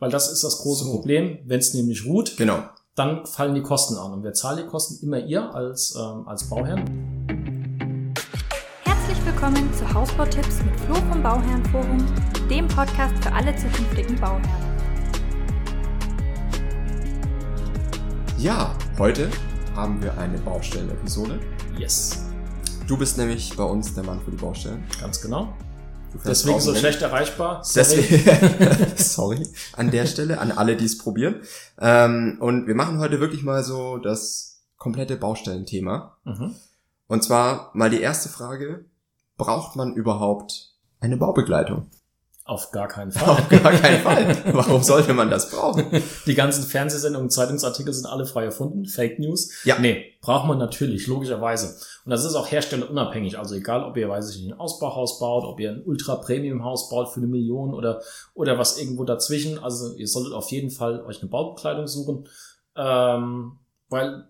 Weil das ist das große so. Problem. Wenn es nämlich ruht, genau. dann fallen die Kosten an. Und wer zahlt die Kosten? Immer ihr als, ähm, als Bauherrn. Herzlich willkommen zu Hausbautipps mit Flo vom Bauherrenforum, dem Podcast für alle zukünftigen Bauherren. Ja, heute haben wir eine Baustellen-Episode. Yes. Du bist nämlich bei uns der Mann für die Baustellen. Ganz genau. Deswegen so schlecht erreichbar. Sorry. Deswegen, sorry an der Stelle, an alle, die es probieren. Ähm, und wir machen heute wirklich mal so das komplette Baustellenthema. Mhm. Und zwar mal die erste Frage. Braucht man überhaupt eine Baubegleitung? Auf gar keinen Fall. Auf gar keinen Fall. Warum sollte man das brauchen? Die ganzen Fernsehsendungen, Zeitungsartikel sind alle frei erfunden. Fake News. Ja. Nee, braucht man natürlich, logischerweise. Und das ist auch herstellerunabhängig. Also egal, ob ihr, weiß ich nicht, ein Ausbauhaus baut, ob ihr ein Ultra-Premium-Haus baut für eine Million oder, oder was irgendwo dazwischen. Also ihr solltet auf jeden Fall euch eine Baubekleidung suchen. Ähm, weil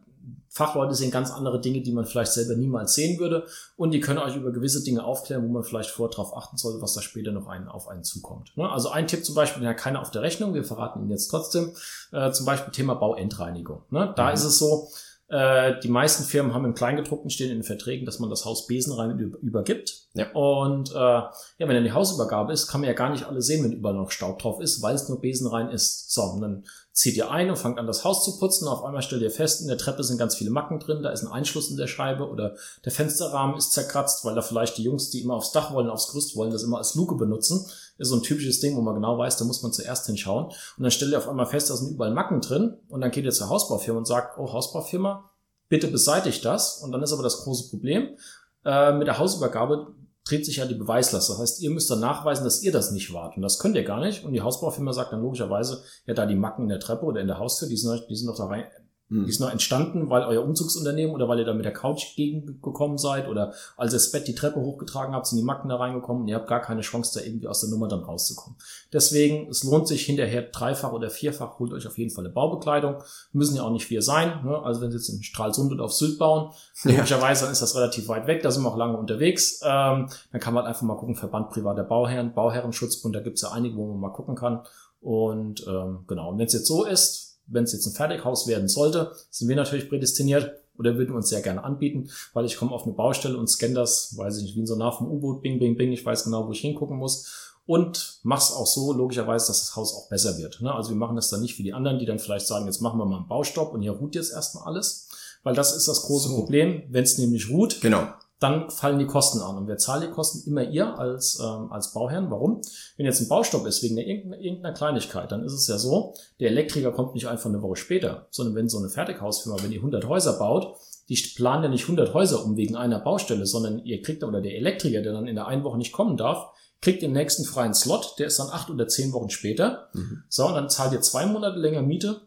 Fachleute sehen ganz andere Dinge, die man vielleicht selber niemals sehen würde. Und die können euch über gewisse Dinge aufklären, wo man vielleicht vorher darauf achten sollte, was da später noch einen, auf einen zukommt. Ne? Also ein Tipp zum Beispiel, den hat keiner auf der Rechnung, wir verraten ihn jetzt trotzdem, äh, zum Beispiel Thema Bauendreinigung. Ne? Da mhm. ist es so, die meisten Firmen haben im Kleingedruckten stehen in den Verträgen, dass man das Haus besenrein übergibt. Ja. Und äh, ja, wenn dann die Hausübergabe ist, kann man ja gar nicht alle sehen, wenn überall noch Staub drauf ist, weil es nur besenrein ist. So, und dann zieht ihr ein und fangt an, das Haus zu putzen. Auf einmal stellt ihr fest, in der Treppe sind ganz viele Macken drin, da ist ein Einschluss in der Scheibe oder der Fensterrahmen ist zerkratzt, weil da vielleicht die Jungs, die immer aufs Dach wollen, aufs Gerüst wollen, das immer als Luke benutzen. Ist so ein typisches Ding, wo man genau weiß, da muss man zuerst hinschauen. Und dann stellt ihr auf einmal fest, da sind überall Macken drin. Und dann geht ihr zur Hausbaufirma und sagt, oh, Hausbaufirma, bitte beseitigt das. Und dann ist aber das große Problem, äh, mit der Hausübergabe dreht sich ja die Beweislast. Das heißt, ihr müsst dann nachweisen, dass ihr das nicht wart. Und das könnt ihr gar nicht. Und die Hausbaufirma sagt dann logischerweise, ja, da die Macken in der Treppe oder in der Haustür, die sind, die sind doch da rein. Die ist noch entstanden, weil euer Umzugsunternehmen oder weil ihr da mit der Couch gegengekommen seid oder als ihr das Bett die Treppe hochgetragen habt, sind die Macken da reingekommen und ihr habt gar keine Chance, da irgendwie aus der Nummer dann rauszukommen. Deswegen, es lohnt sich hinterher dreifach oder vierfach, holt euch auf jeden Fall eine Baubekleidung. Müssen ja auch nicht vier sein. Ne? Also wenn Sie jetzt in Stralsund oder auf Sylt bauen, ja. logischerweise dann ist das relativ weit weg, da sind wir auch lange unterwegs. Ähm, dann kann man einfach mal gucken, Verband privater Bauherren, Bauherrenschutzbund, da gibt's ja einige, wo man mal gucken kann. Und ähm, genau, und wenn es jetzt so ist, wenn es jetzt ein Fertighaus werden sollte, sind wir natürlich prädestiniert oder würden uns sehr gerne anbieten, weil ich komme auf eine Baustelle und scanne das, weiß ich nicht, wie ein Sonar vom U-Boot, bing, bing, bing, ich weiß genau, wo ich hingucken muss und mach's auch so, logischerweise, dass das Haus auch besser wird. Ne? Also wir machen das dann nicht wie die anderen, die dann vielleicht sagen, jetzt machen wir mal einen Baustopp und hier ruht jetzt erstmal alles, weil das ist das große so. Problem, wenn es nämlich ruht, genau dann fallen die Kosten an. Und wer zahlt die Kosten? Immer ihr als, ähm, als Bauherrn. Warum? Wenn jetzt ein Baustopp ist wegen irgendeiner, irgendeiner Kleinigkeit, dann ist es ja so, der Elektriker kommt nicht einfach eine Woche später, sondern wenn so eine Fertighausfirma, wenn die 100 Häuser baut, die planen ja nicht 100 Häuser um wegen einer Baustelle, sondern ihr kriegt, oder der Elektriker, der dann in der einen Woche nicht kommen darf, kriegt den nächsten freien Slot, der ist dann acht oder zehn Wochen später. Mhm. So, und dann zahlt ihr zwei Monate länger Miete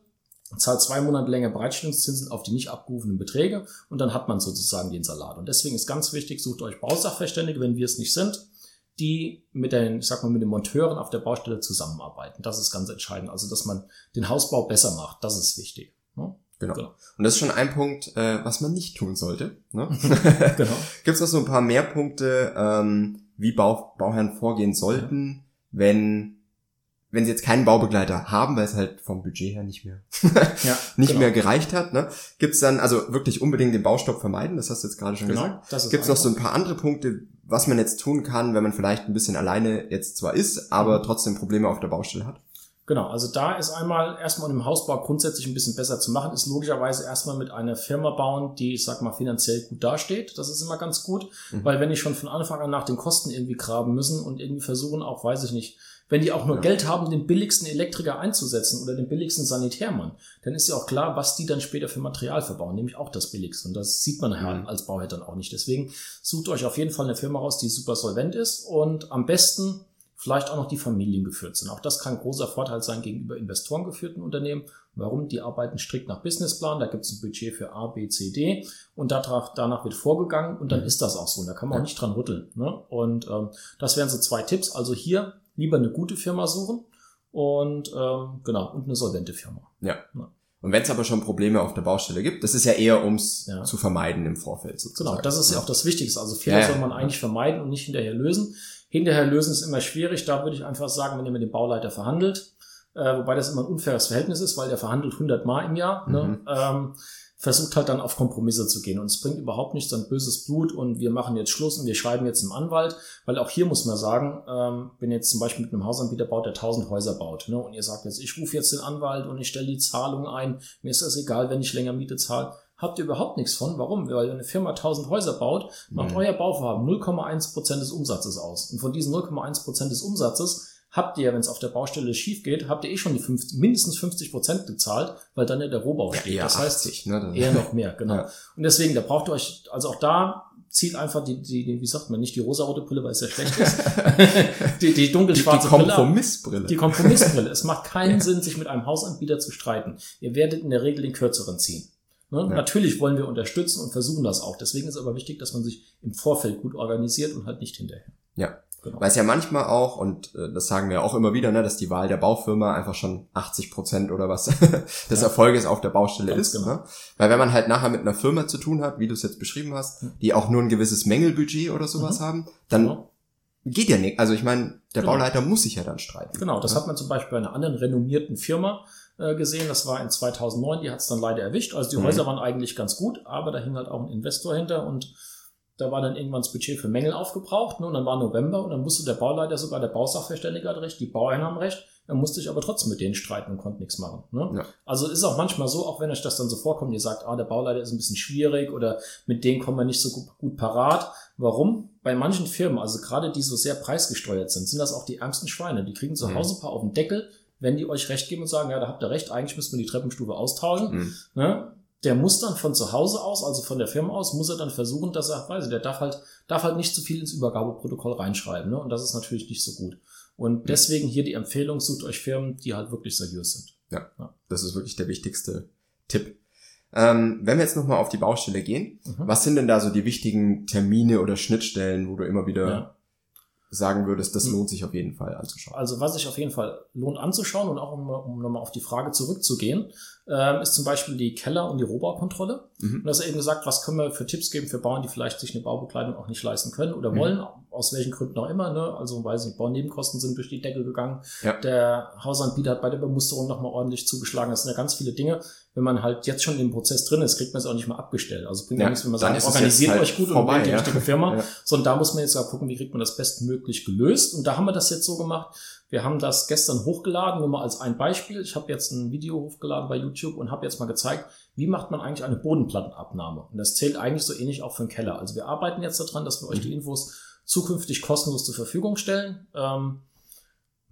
zahlt zwei Monate länger Bereitstellungszinsen auf die nicht abgerufenen Beträge und dann hat man sozusagen den Salat. Und deswegen ist ganz wichtig, sucht euch Bausachverständige, wenn wir es nicht sind, die mit den, ich sag mal, mit den Monteuren auf der Baustelle zusammenarbeiten. Das ist ganz entscheidend. Also, dass man den Hausbau besser macht, das ist wichtig. Ne? Genau. genau. Und das ist schon ein Punkt, äh, was man nicht tun sollte. Ne? genau. Gibt es noch so ein paar mehr Punkte, ähm, wie Bau, Bauherren vorgehen sollten, wenn wenn sie jetzt keinen Baubegleiter haben, weil es halt vom Budget her nicht mehr ja, nicht genau. mehr gereicht hat, ne, gibt's dann also wirklich unbedingt den Baustopp vermeiden, das hast du jetzt gerade schon genau, gesagt. Gibt's noch so ein paar andere Punkte, was man jetzt tun kann, wenn man vielleicht ein bisschen alleine jetzt zwar ist, aber mhm. trotzdem Probleme auf der Baustelle hat? Genau, also da ist einmal erstmal im Hausbau grundsätzlich ein bisschen besser zu machen, ist logischerweise erstmal mit einer Firma bauen, die, ich sag mal, finanziell gut dasteht. Das ist immer ganz gut, mhm. weil wenn ich schon von Anfang an nach den Kosten irgendwie graben müssen und irgendwie versuchen, auch, weiß ich nicht, wenn die auch nur ja. Geld haben, den billigsten Elektriker einzusetzen oder den billigsten Sanitärmann, dann ist ja auch klar, was die dann später für Material verbauen, nämlich auch das billigste. Und das sieht man mhm. als Bauherr dann auch nicht. Deswegen sucht euch auf jeden Fall eine Firma raus, die super solvent ist und am besten vielleicht auch noch die Familien geführt sind. Auch das kann ein großer Vorteil sein gegenüber investorengeführten Unternehmen. Warum? Die arbeiten strikt nach Businessplan, da gibt es ein Budget für A, B, C, D und danach, danach wird vorgegangen und dann mhm. ist das auch so. Und da kann man auch nicht dran rütteln. Ne? Und ähm, das wären so zwei Tipps. Also hier lieber eine gute Firma suchen und ähm, genau, und eine solvente Firma. Ja. ja. Und wenn es aber schon Probleme auf der Baustelle gibt, das ist ja eher ums ja. zu vermeiden im Vorfeld sozusagen. Genau, das ist ja auch das Wichtigste. Also Fehler ja, soll man eigentlich vermeiden und nicht hinterher lösen. Hinterher lösen ist immer schwierig. Da würde ich einfach sagen, wenn ihr mit dem Bauleiter verhandelt, äh, wobei das immer ein unfaires Verhältnis ist, weil der verhandelt 100 Mal im Jahr. Ne? Mhm. Ähm, versucht halt dann auf Kompromisse zu gehen. Und es bringt überhaupt nichts an böses Blut und wir machen jetzt Schluss und wir schreiben jetzt einen Anwalt, weil auch hier muss man sagen, ähm, wenn jetzt zum Beispiel mit einem Hausanbieter baut, der tausend Häuser baut, ne, und ihr sagt jetzt, ich rufe jetzt den Anwalt und ich stelle die Zahlung ein, mir ist das egal, wenn ich länger Miete zahle, habt ihr überhaupt nichts von. Warum? Weil eine Firma 1000 Häuser baut, macht mhm. euer Bauvorhaben 0,1 Prozent des Umsatzes aus. Und von diesen 0,1 Prozent des Umsatzes habt ihr, wenn es auf der Baustelle schief geht, habt ihr eh schon die 50, mindestens 50 Prozent gezahlt, weil dann ja der Rohbau steht. Ja, das 80, heißt, ne? eher noch mehr, genau. Ja. Und deswegen, da braucht ihr euch, also auch da zieht einfach die, die, die wie sagt man, nicht die rosarote Brille, weil es ja schlecht ist, die, die dunkelschwarze die, die Kompromissbrille. Brille. Die Kompromissbrille. Es macht keinen Sinn, sich mit einem Hausanbieter zu streiten. Ihr werdet in der Regel den kürzeren ziehen. Ne? Ja. Natürlich wollen wir unterstützen und versuchen das auch. Deswegen ist aber wichtig, dass man sich im Vorfeld gut organisiert und halt nicht hinterher. Ja, Genau. Weil es ja manchmal auch, und äh, das sagen wir auch immer wieder, ne, dass die Wahl der Baufirma einfach schon 80 Prozent oder was des ja. Erfolges auf der Baustelle Ganz ist. Genau. Ne? Weil wenn man halt nachher mit einer Firma zu tun hat, wie du es jetzt beschrieben hast, die auch nur ein gewisses Mängelbudget oder sowas mhm. haben, dann genau. geht ja nicht. Also ich meine, der genau. Bauleiter muss sich ja dann streiten. Genau, das ja? hat man zum Beispiel bei einer anderen renommierten Firma äh, gesehen. Das war in 2009, die hat es dann leider erwischt. Also die mhm. Häuser waren eigentlich ganz gut, aber da hing halt auch ein Investor hinter und da war dann irgendwann das Budget für Mängel aufgebraucht ne, und dann war November und dann musste der Bauleiter sogar, der Bausachverständige hat recht, die Bauern haben recht, er musste sich aber trotzdem mit denen streiten und konnte nichts machen. Ne? Ja. Also ist auch manchmal so, auch wenn euch das dann so vorkommt, ihr sagt, ah, der Bauleiter ist ein bisschen schwierig oder mit denen kommen wir nicht so gut, gut parat. Warum? Bei manchen Firmen, also gerade die so sehr preisgesteuert sind, sind das auch die ärmsten Schweine. Die kriegen zu mhm. Hause ein paar auf den Deckel, wenn die euch recht geben und sagen, ja, da habt ihr recht, eigentlich müssen wir die Treppenstufe austauschen. Mhm. Ne? der muss dann von zu Hause aus, also von der Firma aus, muss er dann versuchen, dass er, weiß ich, der darf halt, darf halt nicht zu viel ins Übergabeprotokoll reinschreiben, ne? Und das ist natürlich nicht so gut. Und deswegen hier die Empfehlung, sucht euch Firmen, die halt wirklich seriös sind. Ja, ja. das ist wirklich der wichtigste Tipp. Ähm, wenn wir jetzt nochmal auf die Baustelle gehen, mhm. was sind denn da so die wichtigen Termine oder Schnittstellen, wo du immer wieder ja sagen würdest, das hm. lohnt sich auf jeden Fall anzuschauen? Also was sich auf jeden Fall lohnt anzuschauen und auch um, um nochmal auf die Frage zurückzugehen, ähm, ist zum Beispiel die Keller- und die Rohbaukontrolle. Mhm. Und das ist eben gesagt, was können wir für Tipps geben für Bauern, die vielleicht sich eine Baubekleidung auch nicht leisten können oder mhm. wollen, aus welchen Gründen auch immer. Ne? Also weiß ich, Baunebenkosten sind durch die Decke gegangen. Ja. Der Hausanbieter hat bei der Bemusterung nochmal ordentlich zugeschlagen. Das sind ja ganz viele Dinge. Wenn man halt jetzt schon im Prozess drin ist, kriegt man es auch nicht mehr abgestellt. Also bringt ja, nichts, wenn man sagt, organisiert halt euch gut vorbei, und wählt die ja. richtige Firma. Ja. Sondern da muss man jetzt auch gucken, wie kriegt man das bestmöglich gelöst. Und da haben wir das jetzt so gemacht. Wir haben das gestern hochgeladen, nur mal als ein Beispiel. Ich habe jetzt ein Video hochgeladen bei YouTube und habe jetzt mal gezeigt, wie macht man eigentlich eine Bodenplattenabnahme. Und das zählt eigentlich so ähnlich auch für den Keller. Also wir arbeiten jetzt daran, dass wir euch die mhm. Infos zukünftig kostenlos zur Verfügung stellen. Ähm,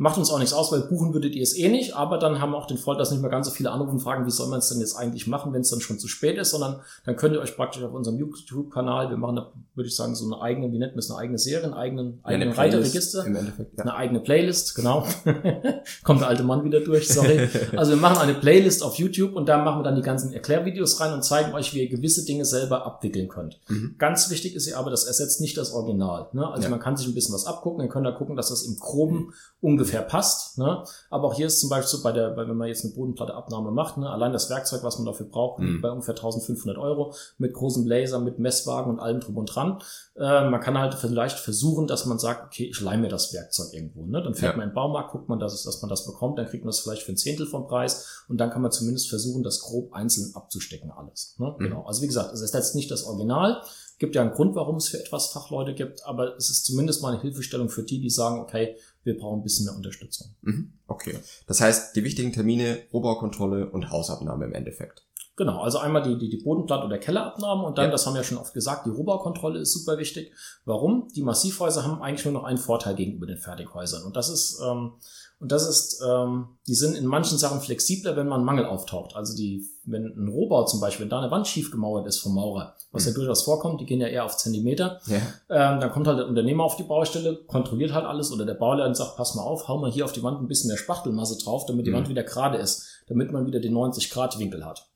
Macht uns auch nichts aus, weil buchen würdet ihr es eh nicht, aber dann haben wir auch den Vorteil, dass nicht mehr ganz so viele anrufen und fragen, wie soll man es denn jetzt eigentlich machen, wenn es dann schon zu spät ist, sondern dann könnt ihr euch praktisch auf unserem YouTube-Kanal, wir machen da, würde ich sagen, so eine eigene, wie nennt man es, eine eigene Serie, einen eigenen, ja, eigenen Reiterregister. Im Endeffekt, ja. Eine eigene Playlist, genau. Kommt der alte Mann wieder durch, sorry. Also wir machen eine Playlist auf YouTube und da machen wir dann die ganzen Erklärvideos rein und zeigen euch, wie ihr gewisse Dinge selber abwickeln könnt. Mhm. Ganz wichtig ist ja aber, das ersetzt nicht das Original. Ne? Also ja. man kann sich ein bisschen was abgucken, dann könnt ihr gucken, dass das im Groben ungefähr passt. Ne? Aber auch hier ist zum Beispiel so bei der, wenn man jetzt eine Bodenplatteabnahme macht, ne? allein das Werkzeug, was man dafür braucht, mhm. bei ungefähr 1500 Euro mit großem Laser, mit Messwagen und allem drum und dran. Äh, man kann halt vielleicht versuchen, dass man sagt, okay, ich leih mir das Werkzeug irgendwo. Ne? Dann fährt ja. man in den Baumarkt, guckt man, dass, es, dass man das bekommt, dann kriegt man das vielleicht für ein Zehntel vom Preis und dann kann man zumindest versuchen, das grob einzeln abzustecken alles. Ne? Mhm. Genau. Also wie gesagt, es ist jetzt nicht das Original, gibt ja einen Grund, warum es für etwas Fachleute gibt, aber es ist zumindest mal eine Hilfestellung für die, die sagen, okay, wir brauchen ein bisschen mehr Unterstützung. Mhm. Okay. Das heißt, die wichtigen Termine, Rohbaukontrolle und Hausabnahme im Endeffekt. Genau, also einmal die, die, die Bodenplatte- oder Kellerabnahme und dann, ja. das haben wir ja schon oft gesagt, die Rohbaukontrolle ist super wichtig. Warum? Die Massivhäuser haben eigentlich nur noch einen Vorteil gegenüber den Fertighäusern und das ist, ähm, und das ist, ähm, die sind in manchen Sachen flexibler, wenn man Mangel auftaucht. Also die, wenn ein Rohbau zum Beispiel, wenn da eine Wand schief gemauert ist vom Maurer, was mhm. ja durchaus vorkommt, die gehen ja eher auf Zentimeter, ja. ähm, dann kommt halt der Unternehmer auf die Baustelle, kontrolliert halt alles oder der Bauleiter und sagt, pass mal auf, hau mal hier auf die Wand ein bisschen mehr Spachtelmasse drauf, damit die mhm. Wand wieder gerade ist, damit man wieder den 90 Grad Winkel hat.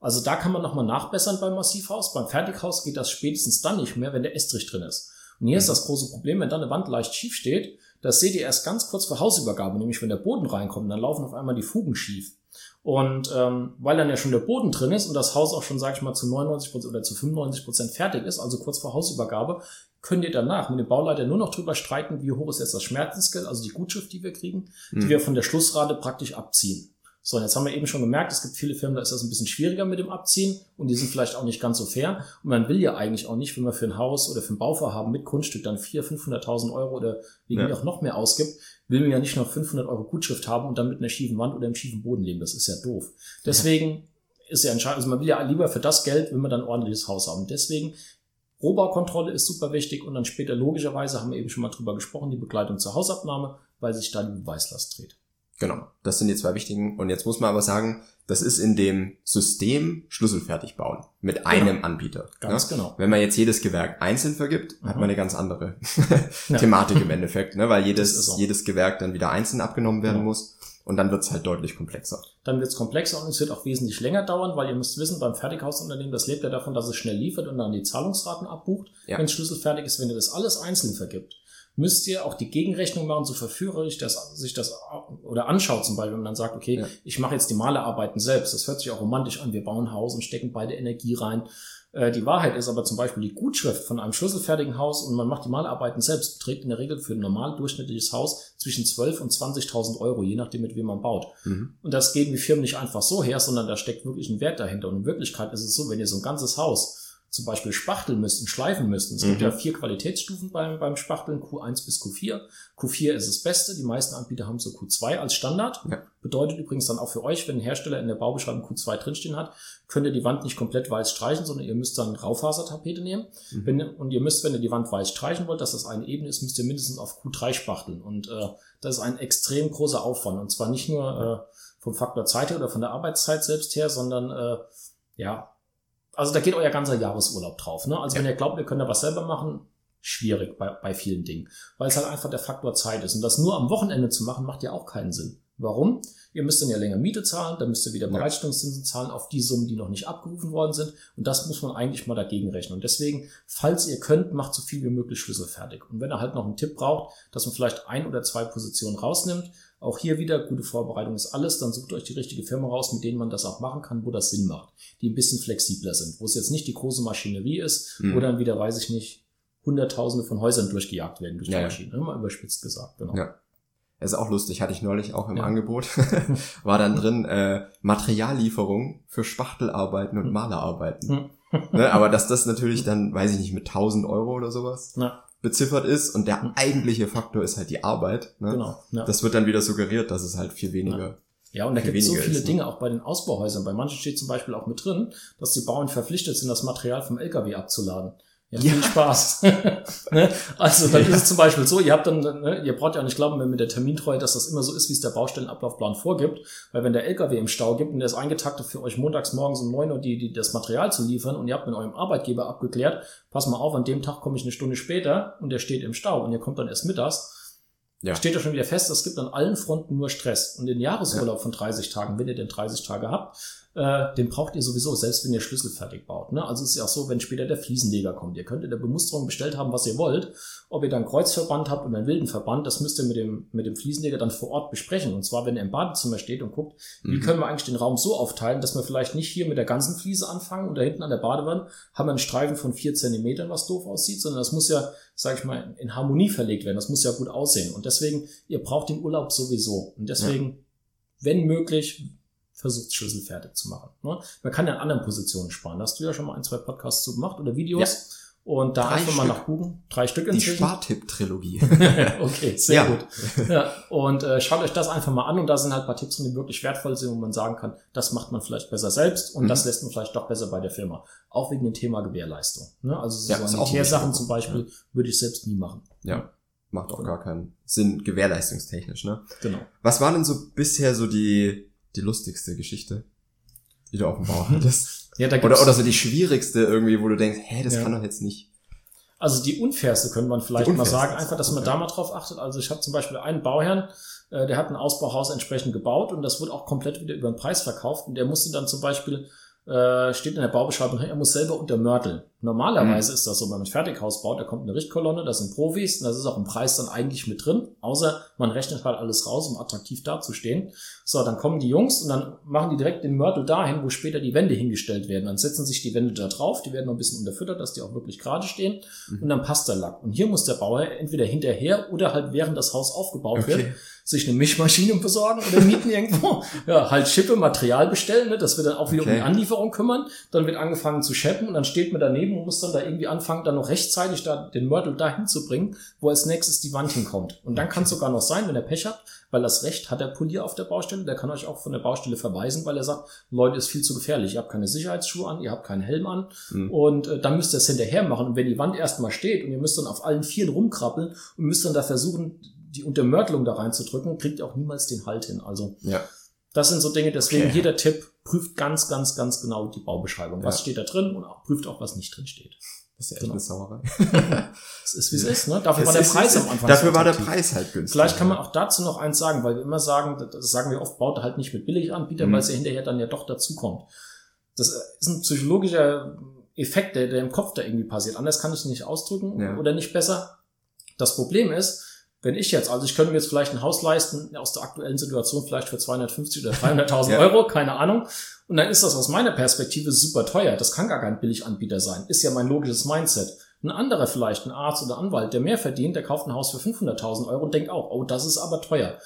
Also da kann man nochmal nachbessern beim Massivhaus. Beim Fertighaus geht das spätestens dann nicht mehr, wenn der Estrich drin ist. Und hier mhm. ist das große Problem, wenn da eine Wand leicht schief steht, das seht ihr erst ganz kurz vor Hausübergabe, nämlich wenn der Boden reinkommt, dann laufen auf einmal die Fugen schief. Und ähm, weil dann ja schon der Boden drin ist und das Haus auch schon, sag ich mal, zu 99% oder zu 95% fertig ist, also kurz vor Hausübergabe, könnt ihr danach mit dem Bauleiter nur noch drüber streiten, wie hoch ist jetzt das Schmerzensgeld, also die Gutschrift, die wir kriegen, die Mhm. wir von der Schlussrate praktisch abziehen. So, und jetzt haben wir eben schon gemerkt, es gibt viele Firmen, da ist das ein bisschen schwieriger mit dem Abziehen und die sind vielleicht auch nicht ganz so fair. Und man will ja eigentlich auch nicht, wenn man für ein Haus oder für ein Bauvorhaben mit Grundstück dann 400.000, 500.000 Euro oder wegen Ja. auch noch mehr ausgibt, will man ja nicht nur 500 Euro Gutschrift haben und dann mit einer schiefen Wand oder einem schiefen Boden leben. Das ist ja doof. Deswegen ist ja entscheidend, also man will ja lieber für das Geld, will man dann ein ordentliches Haus haben. Deswegen Rohbaukontrolle ist super wichtig und dann später logischerweise haben wir eben schon mal drüber gesprochen, die Begleitung zur Hausabnahme, weil sich da die Beweislast dreht. Genau, das sind die zwei wichtigen. Und jetzt muss man aber sagen, das ist in dem System schlüsselfertig bauen. Mit einem Anbieter. Ganz ne? genau. Wenn man jetzt jedes Gewerk einzeln vergibt, hat Mhm. man eine ganz andere Ja. Thematik im Endeffekt, ne? weil jedes, jedes Gewerk dann wieder einzeln abgenommen werden Ja. muss. Und dann wird's halt deutlich komplexer. Dann wird es komplexer und es wird auch wesentlich länger dauern, weil ihr müsst wissen, beim Fertighausunternehmen, das lebt ja davon, dass es schnell liefert und dann die Zahlungsraten abbucht, Ja. wenn es schlüsselfertig ist. Wenn ihr das alles einzeln vergibt, müsst ihr auch die Gegenrechnung machen, so verführerisch das, sich das oder anschaut zum Beispiel, wenn man dann sagt, okay, Ja. ich mache jetzt die Malerarbeiten selbst. Das hört sich auch romantisch an. Wir bauen ein Haus und stecken beide Energie rein. Äh, Die Wahrheit ist aber zum Beispiel die Gutschrift von einem schlüsselfertigen Haus und man macht die Malarbeiten selbst, beträgt in der Regel für ein normal durchschnittliches Haus zwischen 12 und 20.000 Euro, je nachdem, mit wem man baut. Mhm. Und das geben die Firmen nicht einfach so her, sondern da steckt wirklich ein Wert dahinter. Und in Wirklichkeit ist es so, wenn ihr so ein ganzes Haus zum Beispiel spachteln müsst und schleifen müsst. Und es gibt Mhm. ja vier Qualitätsstufen beim, beim Spachteln, Q1 bis Q4. Q4 ist das Beste. Die meisten Anbieter haben so Q2 als Standard. Ja. Bedeutet übrigens dann auch für euch, wenn ein Hersteller in der Baubeschreibung Q2 drinstehen hat, könnt ihr die Wand nicht komplett weiß streichen, sondern ihr müsst dann Raufasertapete nehmen. Mhm. Wenn, und ihr müsst, wenn ihr die Wand weiß streichen wollt, dass das eine Ebene ist, müsst ihr mindestens auf Q3 spachteln. Und äh, das ist ein extrem großer Aufwand. Und zwar nicht nur äh, vom Faktor Zeit her oder von der Arbeitszeit selbst her, sondern äh, ja, also da geht euer ganzer Jahresurlaub drauf. Ne? Also Ja. wenn ihr glaubt, ihr könnt da was selber machen, schwierig bei, bei vielen Dingen. Weil es halt einfach der Faktor Zeit ist. Und das nur am Wochenende zu machen, macht ja auch keinen Sinn. Warum? Ihr müsst dann ja länger Miete zahlen, dann müsst ihr wieder. Bereitstellungszinsen zahlen auf die Summen, die noch nicht abgerufen worden sind. Und das muss man eigentlich mal dagegen rechnen. Und deswegen, falls ihr könnt, macht so viel wie möglich schlüsselfertig. Und wenn ihr halt noch einen Tipp braucht, dass man vielleicht ein oder zwei Positionen rausnimmt, auch hier wieder, gute Vorbereitung ist alles, dann sucht euch die richtige Firma raus, mit denen man das auch machen kann, wo das Sinn macht, die ein bisschen flexibler sind, wo es jetzt nicht die große Maschinerie ist, Mhm. wo dann wieder, weiß ich nicht, Hunderttausende von Häusern durchgejagt werden durch die Ja. Maschine. Immer überspitzt gesagt, genau. Ja. Das ist auch lustig, hatte ich neulich auch im Ja. Angebot. War dann drin äh, Materiallieferung für Spachtelarbeiten und Hm. Malerarbeiten. ne, aber dass das natürlich dann, weiß ich nicht, mit 1000 Euro oder sowas Ja, beziffert ist und der eigentliche Faktor ist halt die Arbeit. Ne? genau. Ja. Das wird dann wieder suggeriert, dass es halt viel weniger. Ja, und da gibt es so viele ist, ne? Dinge, auch bei den Ausbauhäusern. Bei manchen steht zum Beispiel auch mit drin, dass die Bauern verpflichtet sind, das Material vom LKW abzuladen. Ja, Ja. viel Spaß. ne? Also dann ist es zum Beispiel so, ihr habt dann, ne, ihr braucht ja auch nicht glauben, wenn mit der Termintreue, dass das immer so ist, wie es der Baustellenablaufplan vorgibt. Weil wenn der LKW im Stau gibt und der ist eingetaktet für euch montags morgens um 9 Uhr die, die, das Material zu liefern und ihr habt mit eurem Arbeitgeber abgeklärt, pass mal auf, an dem Tag komme ich eine Stunde später und der steht im Stau und ihr kommt dann erst mittags, Ja. steht ja schon wieder fest, es gibt an allen Fronten nur Stress. Und den Jahresurlaub von 30 Tagen, wenn ihr denn 30 Tage habt, äh, den braucht ihr sowieso, selbst wenn ihr schlüsselfertig baut. Ne? Also es ist ja auch so, wenn später der Fliesenleger kommt. Ihr könnt in der Bemusterung bestellt haben, was ihr wollt. Ob ihr dann Kreuzverband habt oder einen wilden Verband, das müsst ihr mit dem, mit dem Fliesenleger dann vor Ort besprechen. Und zwar, wenn er im Badezimmer steht und guckt, wie Mhm. können wir eigentlich den Raum so aufteilen, dass wir vielleicht nicht hier mit der ganzen Fliese anfangen und da hinten an der Badewand haben wir einen Streifen von vier Zentimetern, was doof aussieht, sondern das muss ja, sag ich mal, in Harmonie verlegt werden. Das muss ja gut aussehen. Und deswegen, ihr braucht den Urlaub sowieso. Und deswegen, wenn möglich, versucht schlüsselfertig zu machen. Ne? Man kann ja an anderen Positionen sparen. Da hast du ja schon mal ein, zwei Podcasts zu gemacht oder Videos. Und da einfach mal nach googeln. Drei Stück Die inzwischen. Spartipp-Trilogie. okay, sehr Ja. gut. Ja, und äh, schaut euch das einfach mal an und da sind halt ein paar Tipps drin, die wirklich wertvoll sind, wo man sagen kann, das macht man vielleicht besser selbst und Mhm. das lässt man vielleicht doch besser bei der Firma. Auch wegen dem Thema Gewährleistung. Ne? Also so Ja, Sanitärsachen zum Beispiel würde ich selbst nie machen. ja, macht auch gar keinen Sinn, gewährleistungstechnisch, ne? Genau. Was war denn so bisher so die, die lustigste Geschichte, die du auf dem Bau hattest? Ja, da gibt's, Oder, oder so die schwierigste irgendwie, wo du denkst, hä, das Ja. kann doch jetzt nicht. Also die unfairste könnte man vielleicht mal sagen, einfach, dass man unfair. da mal drauf achtet. Also ich habe zum Beispiel einen Bauherrn, äh, der hat ein Ausbauhaus entsprechend gebaut und das wurde auch komplett wieder über den Preis verkauft und der musste dann zum Beispiel, äh, steht in der Baubeschreibung, er muss selber untermörteln. Normalerweise mhm. ist das so, wenn man ein Fertighaus baut, da kommt eine Richtkolonne, das sind Profis, und das ist auch im Preis dann eigentlich mit drin, außer man rechnet halt alles raus, um attraktiv dazustehen. So, dann kommen die Jungs und dann machen die direkt den Mörtel dahin, wo später die Wände hingestellt werden. Dann setzen sich die Wände da drauf, die werden noch ein bisschen unterfüttert, dass die auch wirklich gerade stehen mhm. und dann passt der Lack. Und hier muss der Bauer entweder hinterher oder halt während das Haus aufgebaut okay. wird, sich eine Mischmaschine besorgen oder mieten irgendwo. Ja, halt Schippe, Material bestellen, ne, dass wir dann auch wieder okay. um die Anlieferung kümmern. Dann wird angefangen zu scheppen und dann steht man daneben und muss dann da irgendwie anfangen, dann noch rechtzeitig da den Mörtel dahin zu bringen, wo als nächstes die Wand hinkommt. Und dann kann es sogar noch sein, wenn er Pech hat, weil das Recht hat der Polier auf der Baustelle, der kann euch auch von der Baustelle verweisen, weil er sagt, Leute, ist viel zu gefährlich, ihr habt keine Sicherheitsschuhe an, ihr habt keinen Helm an mhm. und äh, dann müsst ihr es hinterher machen. Und wenn die Wand erstmal steht und ihr müsst dann auf allen Vieren rumkrabbeln und müsst dann da versuchen, die Untermörtelung da reinzudrücken, kriegt ihr auch niemals den Halt hin. Also ja. Das sind so Dinge, deswegen okay. jeder Tipp prüft ganz, ganz, ganz genau die Baubeschreibung. Was ja. steht da drin und auch, prüft auch, was nicht drin steht. Das ist ja echt genau. eine Sauerei. Es ist, wie es ist, ne? Dafür es war der Preis am Anfang. Dafür war der Preis halt günstig. Vielleicht kann man auch dazu noch eins sagen, weil wir immer sagen, das sagen wir oft, baut halt nicht mit Billiganbietern, mhm. weil es ja hinterher dann ja doch dazukommt. Das ist ein psychologischer Effekt, der, der im Kopf da irgendwie passiert. Anders kann ich es nicht ausdrücken ja. oder nicht besser. Das Problem ist, wenn ich jetzt, also ich könnte mir jetzt vielleicht ein Haus leisten, aus der aktuellen Situation vielleicht für 250 oder 300.000 ja. Euro, keine Ahnung. Und dann ist das aus meiner Perspektive super teuer. Das kann gar kein Billiganbieter sein. Ist ja mein logisches Mindset. Ein anderer vielleicht, ein Arzt oder Anwalt, der mehr verdient, der kauft ein Haus für 500.000 Euro und denkt auch, oh, das ist aber teuer.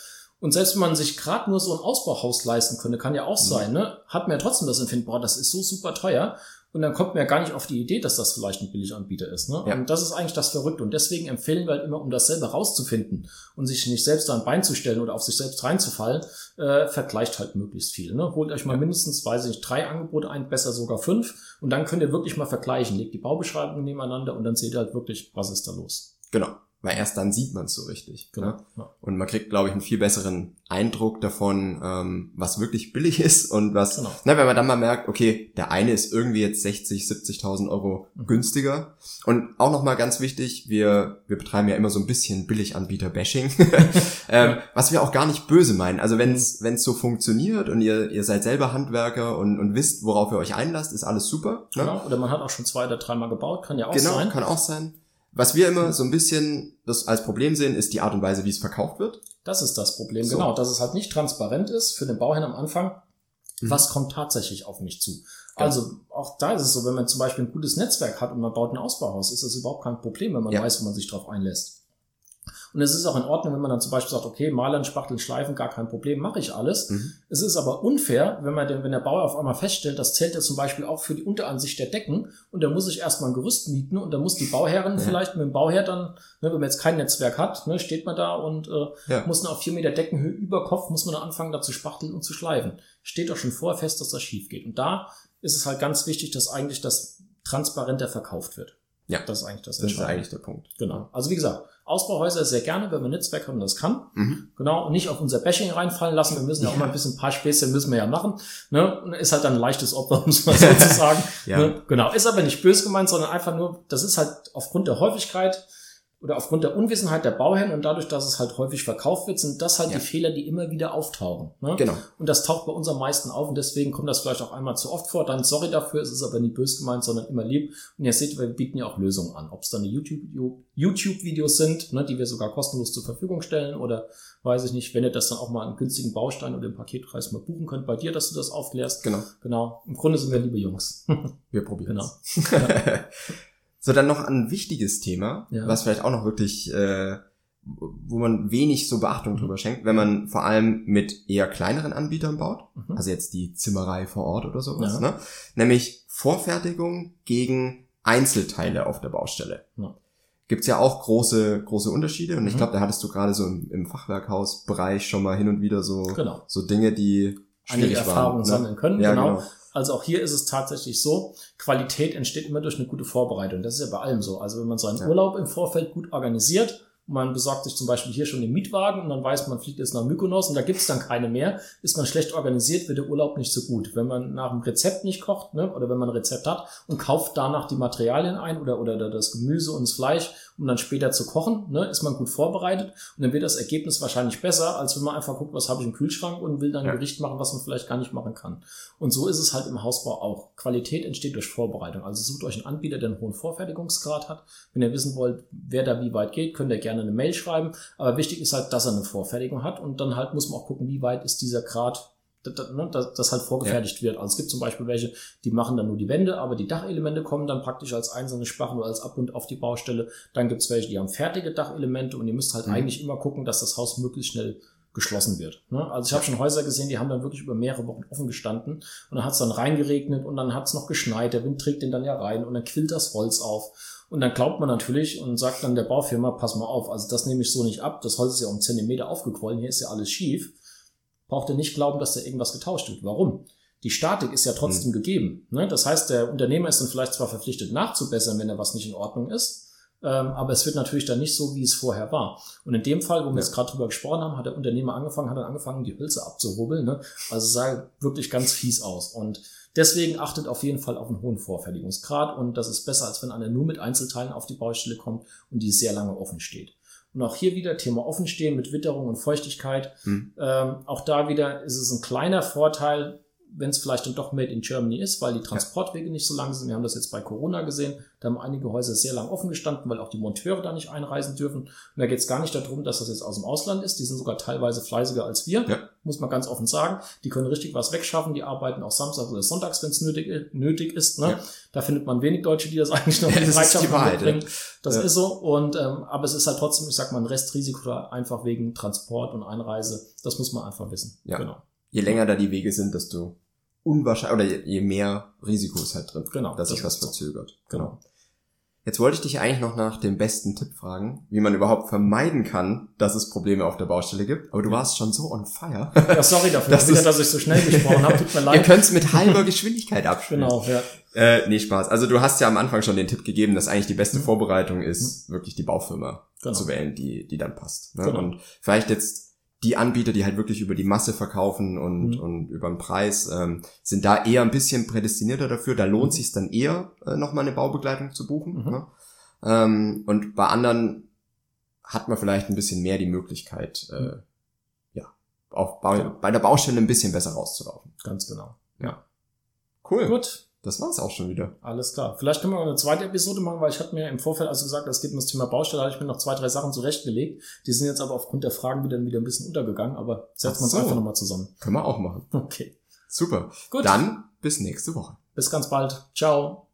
Und selbst wenn man sich gerade nur so ein Ausbauhaus leisten könnte, kann ja auch mhm. sein, ne? hat man ja trotzdem das Empfinden, boah, das ist so super teuer. Und dann kommt man ja gar nicht auf die Idee, dass das vielleicht ein Billiganbieter ist. Ne? Ja. Und das ist eigentlich das Verrückte. Und deswegen empfehlen wir halt immer, um das selber rauszufinden und sich nicht selbst da ein Bein zu stellen oder auf sich selbst reinzufallen, äh, vergleicht halt möglichst viel. Ne? Holt euch mal ja. mindestens, weiß ich nicht, drei Angebote ein, besser sogar fünf. Und dann könnt ihr wirklich mal vergleichen. Legt die Baubeschreibungen nebeneinander und dann seht ihr halt wirklich, was ist da los. Genau weil erst dann sieht man es so richtig. Genau. Ne? Und man kriegt, glaube ich, einen viel besseren Eindruck davon, ähm, was wirklich billig ist und was, genau. na, wenn man dann mal merkt, okay, der eine ist irgendwie jetzt 60, 70.000 Euro mhm. günstiger. Und auch nochmal ganz wichtig, wir, wir betreiben ja immer so ein bisschen Billiganbieter-Bashing, ähm, was wir auch gar nicht böse meinen. Also wenn es mhm. so funktioniert und ihr, ihr seid selber Handwerker und, und wisst, worauf ihr euch einlasst, ist alles super. Ne? Genau. Oder man hat auch schon zwei oder dreimal gebaut, kann ja auch genau, sein. Genau, kann auch sein. Was wir immer so ein bisschen das als Problem sehen, ist die Art und Weise, wie es verkauft wird. Das ist das Problem, so. genau. Dass es halt nicht transparent ist für den Bauherrn am Anfang. Mhm. Was kommt tatsächlich auf mich zu? Ja. Also auch da ist es so, wenn man zum Beispiel ein gutes Netzwerk hat und man baut ein Ausbauhaus, ist das überhaupt kein Problem, wenn man ja. weiß, wo man sich drauf einlässt. Und es ist auch in Ordnung, wenn man dann zum Beispiel sagt, okay, Malern, Spachteln, Schleifen, gar kein Problem, mache ich alles. Mhm. Es ist aber unfair, wenn man den, wenn der Bauer auf einmal feststellt, das zählt ja zum Beispiel auch für die Unteransicht der Decken und da muss ich erstmal ein Gerüst mieten und da muss die Bauherrin ja. vielleicht mit dem Bauherr dann, ne, wenn man jetzt kein Netzwerk hat, ne, steht man da und äh, ja. muss dann auf vier Meter Deckenhöhe über Kopf, muss man dann anfangen, da zu spachteln und zu schleifen. Steht doch schon vorher fest, dass das schief geht. Und da ist es halt ganz wichtig, dass eigentlich das transparenter verkauft wird. Ja. Das ist eigentlich das Das ist eigentlich der Punkt. Genau. Also wie gesagt, Ausbauhäuser sehr gerne, wenn man Netzwerk hat und das kann. Mhm. Genau. Und nicht auf unser Bashing reinfallen lassen. Wir müssen ja auch mal ein bisschen ein paar Späßchen müssen wir ja machen. Ne? Ist halt dann ein leichtes Opfer, muss man sozusagen. ja. ne? Genau. Ist aber nicht böse gemeint, sondern einfach nur, das ist halt aufgrund der Häufigkeit oder aufgrund der Unwissenheit der Bauherren und dadurch, dass es halt häufig verkauft wird, sind das halt ja. die Fehler, die immer wieder auftauchen. Ne? Genau. Und das taucht bei uns am meisten auf und deswegen kommt das vielleicht auch einmal zu oft vor. Dann sorry dafür, es ist aber nie böse gemeint, sondern immer lieb. Und ihr seht, wir bieten ja auch Lösungen an. Ob es dann YouTube-Videos YouTube sind, ne, die wir sogar kostenlos zur Verfügung stellen oder weiß ich nicht, wenn ihr das dann auch mal einen günstigen Baustein oder im Paketpreis mal buchen könnt bei dir, dass du das aufklärst. Genau. Genau. Im Grunde sind wir liebe Jungs. wir probieren. Genau. So, dann noch ein wichtiges Thema, ja. was vielleicht auch noch wirklich, äh, wo man wenig so Beachtung drüber schenkt, wenn man vor allem mit eher kleineren Anbietern baut, mhm. also jetzt die Zimmerei vor Ort oder sowas, ja. ne? nämlich Vorfertigung gegen Einzelteile auf der Baustelle. Ja. Gibt's ja auch große, große Unterschiede und ich mhm. glaube, da hattest du gerade so im, im Fachwerkhausbereich schon mal hin und wieder so, genau. so Dinge, die schwierig Einige Erfahrungen ne? sammeln können. Ja, genau. genau. Also auch hier ist es tatsächlich so, Qualität entsteht immer durch eine gute Vorbereitung. Das ist ja bei allem so. Also wenn man seinen ja. Urlaub im Vorfeld gut organisiert, man besorgt sich zum Beispiel hier schon den Mietwagen und dann weiß man, fliegt jetzt nach Mykonos und da gibt's dann keine mehr, ist man schlecht organisiert, wird der Urlaub nicht so gut. Wenn man nach dem Rezept nicht kocht, ne, oder wenn man ein Rezept hat und kauft danach die Materialien ein oder, oder das Gemüse und das Fleisch um dann später zu kochen, ne, ist man gut vorbereitet und dann wird das Ergebnis wahrscheinlich besser, als wenn man einfach guckt, was habe ich im Kühlschrank und will dann ein Gericht machen, was man vielleicht gar nicht machen kann. Und so ist es halt im Hausbau auch. Qualität entsteht durch Vorbereitung. Also sucht euch einen Anbieter, der einen hohen Vorfertigungsgrad hat. Wenn ihr wissen wollt, wer da wie weit geht, könnt ihr gerne eine Mail schreiben. Aber wichtig ist halt, dass er eine Vorfertigung hat und dann halt muss man auch gucken, wie weit ist dieser Grad dass das halt vorgefertigt ja. wird. Also es gibt zum Beispiel welche, die machen dann nur die Wände, aber die Dachelemente kommen dann praktisch als einzelne Sparren oder als Abbund auf die Baustelle. Dann gibt es welche, die haben fertige Dachelemente und ihr müsst halt mhm. eigentlich immer gucken, dass das Haus möglichst schnell geschlossen wird. Ne? Also ich habe schon Häuser gesehen, die haben dann wirklich über mehrere Wochen offen gestanden und dann hat es dann reingeregnet und dann hat es noch geschneit, der Wind trägt den dann ja rein und dann quillt das Holz auf. Und dann glaubt man natürlich und sagt dann der Baufirma, pass mal auf, also das nehme ich so nicht ab, das Holz ist ja um Zentimeter aufgequollen, hier ist ja alles schief braucht ihr nicht glauben, dass da irgendwas getauscht wird. Warum? Die Statik ist ja trotzdem mhm. gegeben. Ne? Das heißt, der Unternehmer ist dann vielleicht zwar verpflichtet nachzubessern, wenn er was nicht in Ordnung ist, ähm, aber es wird natürlich dann nicht so, wie es vorher war. Und in dem Fall, wo wir ja. jetzt gerade drüber gesprochen haben, hat der Unternehmer angefangen, hat dann angefangen, die Hölzer abzurubbeln. Ne? Also sah wirklich ganz fies aus. Und deswegen achtet auf jeden Fall auf einen hohen Vorfertigungsgrad und das ist besser, als wenn einer nur mit Einzelteilen auf die Baustelle kommt und die sehr lange offen steht. Und auch hier wieder Thema Offenstehen mit Witterung und Feuchtigkeit. Hm. Ähm, auch da wieder ist es ein kleiner Vorteil, wenn es vielleicht dann doch Made in Germany ist, weil die Transportwege ja. nicht so lang sind. Wir haben das jetzt bei Corona gesehen. Da haben einige Häuser sehr lang offen gestanden, weil auch die Monteure da nicht einreisen dürfen. Und da geht es gar nicht darum, dass das jetzt aus dem Ausland ist. Die sind sogar teilweise fleißiger als wir, ja. muss man ganz offen sagen. Die können richtig was wegschaffen. Die arbeiten auch samstags oder sonntags, wenn es nötig, nötig ist. Ne? Ja. Da findet man wenig Deutsche, die das eigentlich noch in die Bereitschaft mitbringen. Das ist so. Und ähm, aber es ist halt trotzdem, ich sag mal, ein Restrisiko einfach wegen Transport und Einreise. Das muss man einfach wissen. Ja. Genau. Je länger da die Wege sind, desto unwahrscheinlich, oder je mehr Risiko ist halt drin, genau, dass sich was verzögert. Genau. Jetzt wollte ich dich eigentlich noch nach dem besten Tipp fragen, wie man überhaupt vermeiden kann, dass es Probleme auf der Baustelle gibt. Aber du warst schon so on fire. Ja, sorry dafür, dass, wieder, dass ich so schnell gesprochen habe. Tut mir leid. Ihr könnt es mit halber Geschwindigkeit abspielen. Genau, ja. Äh, nee, Spaß. Also du hast ja am Anfang schon den Tipp gegeben, dass eigentlich die beste mhm. Vorbereitung ist, mhm. wirklich die Baufirma genau. zu wählen, die, die dann passt. Ne? Genau. Und vielleicht jetzt die Anbieter, die halt wirklich über die Masse verkaufen und, mhm. und über den Preis, ähm, sind da eher ein bisschen prädestinierter dafür. Da lohnt mhm. sich dann eher, äh, nochmal eine Baubegleitung zu buchen. Mhm. Ne? Ähm, und bei anderen hat man vielleicht ein bisschen mehr die Möglichkeit, äh, mhm. ja, auch bei, ja. bei der Baustelle ein bisschen besser rauszulaufen. Ganz genau. Ja. Cool. Gut. Das war's auch schon wieder. Alles klar. Vielleicht können wir eine zweite Episode machen, weil ich hatte mir im Vorfeld also gesagt, es geht um das Thema Baustelle, da habe ich mir noch zwei, drei Sachen zurechtgelegt. Die sind jetzt aber aufgrund der Fragen wieder, wieder ein bisschen untergegangen, aber setzen wir uns so. einfach nochmal zusammen. Können wir auch machen. Okay. Super. Gut. Dann bis nächste Woche. Bis ganz bald. Ciao.